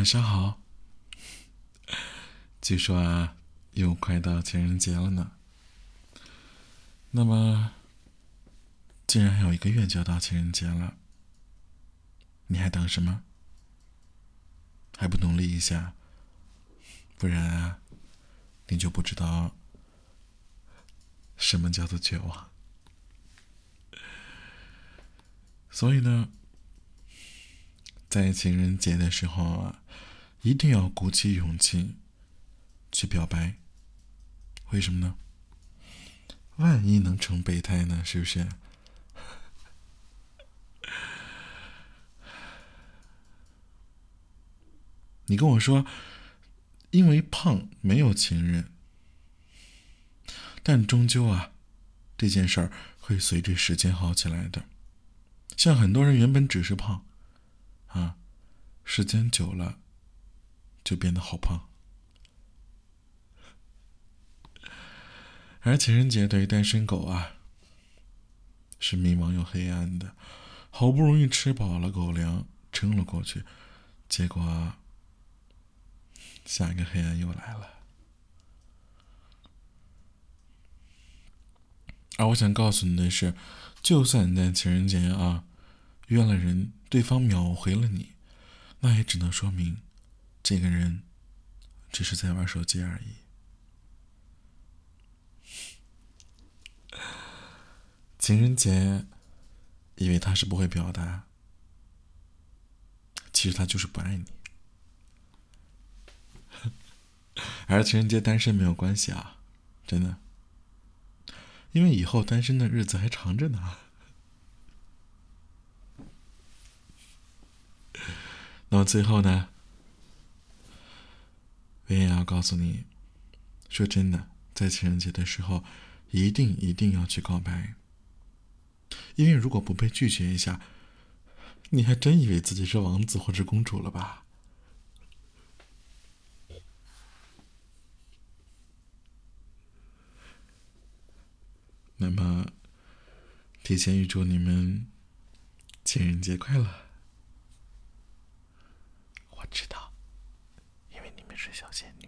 晚上好。据说啊，又快到情人节了呢。那么，既然还有一个月就要到情人节了，你还等什么？还不努力一下？不然啊，你就不知道什么叫做绝望。所以呢，在情人节的时候啊，一定要鼓起勇气去表白。为什么呢？万一能成备胎呢？是不是？你跟我说，因为胖没有情人，但终究啊，这件事儿会随着时间好起来的。像很多人原本只是胖，啊，时间久了就变得好胖。而情人节对于单身狗啊，是迷茫又黑暗的。好不容易吃饱了狗粮，撑了过去，结果下一个黑暗又来了。而我想告诉你的是，就算你在情人节啊约了人，对方秒回了你，那也只能说明这个人只是在玩手机而已。情人节，以为他是不会表达，其实他就是不爱你。而情人节单身没有关系啊，真的，因为以后单身的日子还长着呢。那么最后呢，我也要告诉你，说真的，在情人节的时候，一定一定要去告白。因为如果不被拒绝一下，你还真以为自己是王子或者公主了吧？那么，提前预祝你们情人节快乐！我知道，因为你们是小仙女。